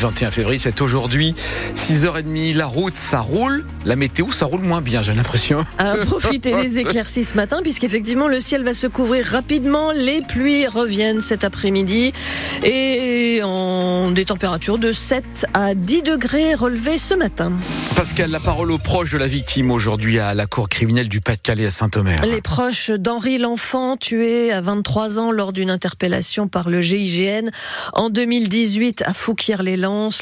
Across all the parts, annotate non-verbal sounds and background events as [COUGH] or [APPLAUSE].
21 février, c'est aujourd'hui. 6h30, la route, ça roule. La météo, ça roule moins bien, j'ai l'impression. À profiter des [LAUGHS] éclaircies ce matin, puisqu'effectivement, le ciel va se couvrir rapidement. Les pluies reviennent cet après-midi. Et en des températures de 7 à 10 degrés relevées ce matin. Pascal, la parole aux proches de la victime aujourd'hui à la cour criminelle du Pas-de-Calais à Saint-Omer. Les proches d'Henri L'Enfant, tué à 23 ans lors d'une interpellation par le GIGN en 2018 à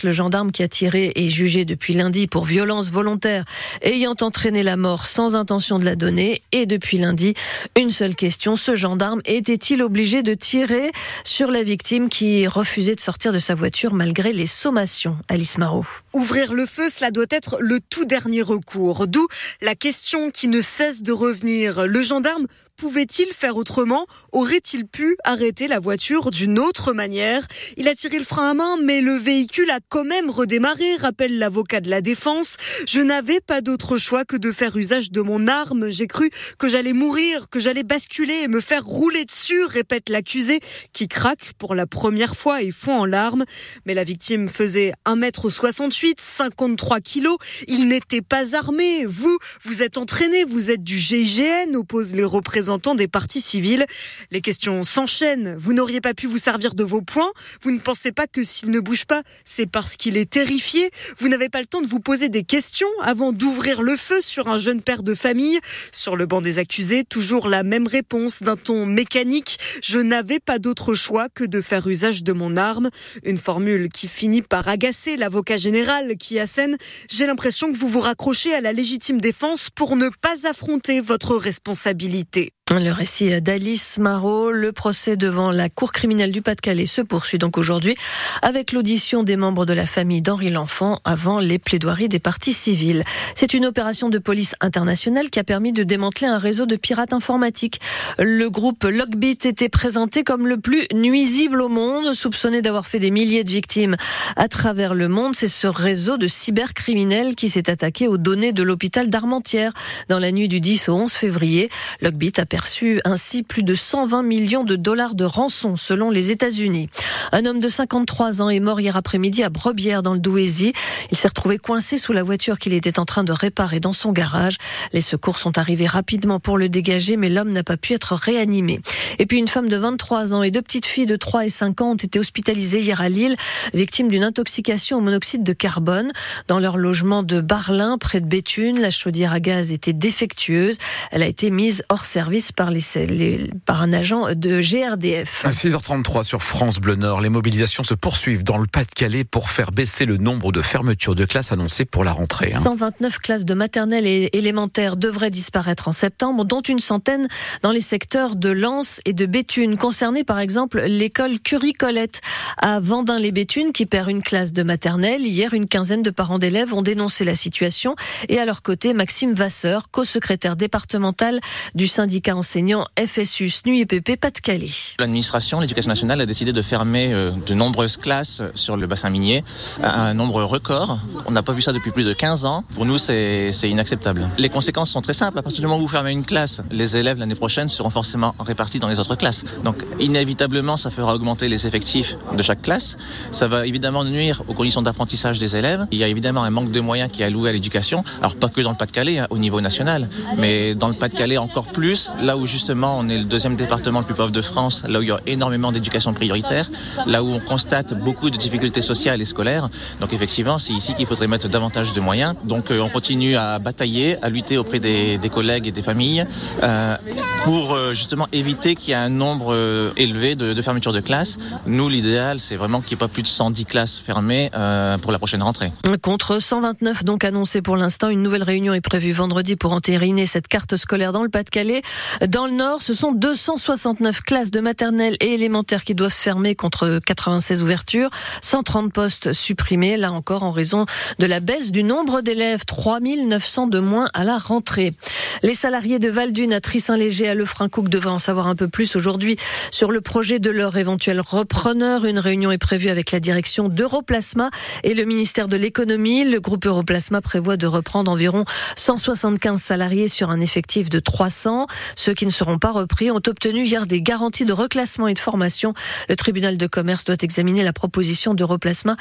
Le gendarme qui a tiré est jugé depuis lundi pour violence volontaire ayant entraîné la mort sans intention de la donner. Et depuis lundi, une seule question, ce gendarme était-il obligé de tirer sur la victime qui refusait de sortir de sa voiture malgré les sommations? Alice Marot. Ouvrir le feu, cela doit être le tout dernier recours. D'où la question qui ne cesse de revenir. Le gendarme Pouvait-il faire autrement? Aurait-il pu arrêter la voiture d'une autre manière? Il a tiré le frein à main, mais le véhicule a quand même redémarré, rappelle l'avocat de la défense. Je n'avais pas d'autre choix que de faire usage de mon arme. J'ai cru que j'allais mourir, que j'allais basculer et me faire rouler dessus, répète l'accusé, qui craque pour la première fois et fond en larmes. Mais la victime faisait 1m68, 53 kilos. Il n'était pas armé. Vous, vous êtes entraîné, vous êtes du GIGN, oppose les représentants des partis civils. Les questions s'enchaînent. Vous n'auriez pas pu vous servir de vos points. Vous ne pensez pas que s'il ne bouge pas, c'est parce qu'il est terrifié. Vous n'avez pas le temps de vous poser des questions avant d'ouvrir le feu sur un jeune père de famille. Sur le banc des accusés, toujours la même réponse d'un ton mécanique. Je n'avais pas d'autre choix que de faire usage de mon arme. Une formule qui finit par agacer l'avocat général qui assène. J'ai l'impression que vous vous raccrochez à la légitime défense pour ne pas affronter votre responsabilité. Le récit d'Alice Marot, le procès devant la Cour criminelle du Pas-de-Calais se poursuit donc aujourd'hui avec l'audition des membres de la famille d'Henri L'Enfant avant les plaidoiries des parties civiles. C'est une opération de police internationale qui a permis de démanteler un réseau de pirates informatiques. Le groupe Lockbit était présenté comme le plus nuisible au monde, soupçonné d'avoir fait des milliers de victimes à travers le monde. C'est ce réseau de cybercriminels qui s'est attaqué aux données de l'hôpital d'Armentières dans la nuit du 10 au 11 février. Lockbit a perçu ainsi plus de 120 millions de dollars de rançon selon les États-Unis. Un homme de 53 ans est mort hier après-midi à Brebière dans le Douaisis. Il s'est retrouvé coincé sous la voiture qu'il était en train de réparer dans son garage. Les secours sont arrivés rapidement pour le dégager, mais l'homme n'a pas pu être réanimé. Et puis une femme de 23 ans et deux petites filles de 3 et 5 ans ont été hospitalisées hier à Lille, victimes d'une intoxication au monoxyde de carbone. Dans leur logement de Barlin, près de Béthune, la chaudière à gaz était défectueuse. Elle a été mise hors service par, les, par un agent de GRDF. À 6h33 sur France Bleu Nord, les mobilisations se poursuivent dans le Pas-de-Calais pour faire baisser le nombre de fermetures de classes annoncées pour la rentrée. 129 hein. classes de maternelle et élémentaire devraient disparaître en septembre, dont une centaine dans les secteurs de Lens et de Béthune. Concernés par exemple l'école Curie-Colette à Vendin-les-Béthunes qui perd une classe de maternelle. Hier, une quinzaine de parents d'élèves ont dénoncé la situation et à leur côté, Maxime Vasseur, co-secrétaire départemental du syndicat enseignant FSU SNU Pas-de-Calais. L'administration, l'éducation nationale a décidé de fermer euh, de nombreuses classes sur le bassin minier à un nombre record. On n'a pas vu ça depuis plus de 15 ans. Pour nous, c'est inacceptable. Les conséquences sont très simples. À partir du moment où vous fermez une classe, les élèves l'année prochaine seront forcément répartis dans les autres classes. Donc, inévitablement, ça fera augmenter les effectifs de chaque classe. Ça va évidemment nuire aux conditions d'apprentissage des élèves. Il y a évidemment un manque de moyens qui est alloué à l'éducation. Alors, pas que dans le Pas-de-Calais, hein, au niveau national, mais dans le Pas-de-Calais encore plus, là où justement on est le deuxième département le plus pauvre de France, là où il y a énormément d'éducation prioritaire, là où on constate beaucoup de difficultés sociales et scolaires. Donc effectivement, c'est ici qu'il faudrait mettre davantage de moyens. Donc euh, on continue à batailler, à lutter auprès des, collègues et des familles euh, pour euh, justement éviter qu'il y ait un nombre élevé de, fermetures de classes. Nous, l'idéal, c'est vraiment qu'il n'y ait pas plus de 110 classes fermées pour la prochaine rentrée. Contre 129 donc annoncés pour l'instant, une nouvelle réunion est prévue vendredi pour entériner cette carte scolaire dans le Pas-de-Calais. Dans le Nord, ce sont 269 classes de maternelle et élémentaire qui doivent fermer contre 96 ouvertures, 130 postes supprimés, là encore en raison de la baisse du nombre d'élèves, 3900 de moins à la rentrée. Les salariés de Valdune à Trissin-Léger à Lefrancouc devraient en savoir un peu plus aujourd'hui sur le projet de leur éventuel repreneur. Une réunion est prévue avec la direction d'Europlasma et le ministère de l'économie. Le groupe Europlasma prévoit de reprendre environ 175 salariés sur un effectif de 300. Ce Ceux qui ne seront pas repris ont obtenu hier des garanties de reclassement et de formation. Le tribunal de commerce doit examiner la proposition de replacement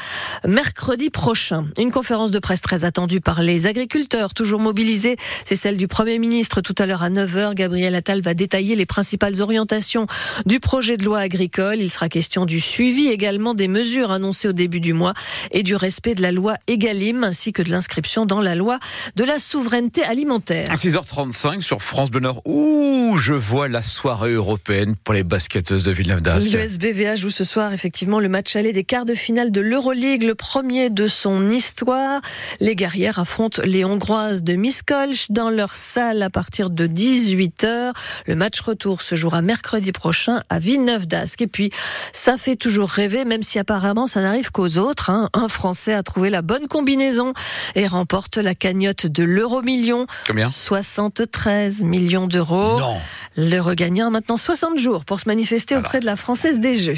mercredi prochain. Une conférence de presse très attendue par les agriculteurs, toujours mobilisés. C'est celle du Premier ministre tout à l'heure à 9h. Gabriel Attal va détailler les principales orientations du projet de loi agricole. Il sera question du suivi également des mesures annoncées au début du mois et du respect de la loi Egalim ainsi que de l'inscription dans la loi de la souveraineté alimentaire. À 6h35 sur France Bleu je vois la soirée européenne pour les basketteuses de Villeneuve d'Ascq. Le SBVA joue ce soir effectivement le match aller des quarts de finale de l'Euroleague, le premier de son histoire. Les guerrières affrontent les Hongroises de Miskolc dans leur salle à partir de 18h. Le match retour se jouera mercredi prochain à Villeneuve d'Ascq. Et puis, ça fait toujours rêver, même si apparemment ça n'arrive qu'aux autres. Hein. Un Français a trouvé la bonne combinaison et remporte la cagnotte de l'euro million. Combien? 73 millions d'euros. Non. Le regagnant a maintenant 60 jours pour se manifester auprès de la Française des Jeux.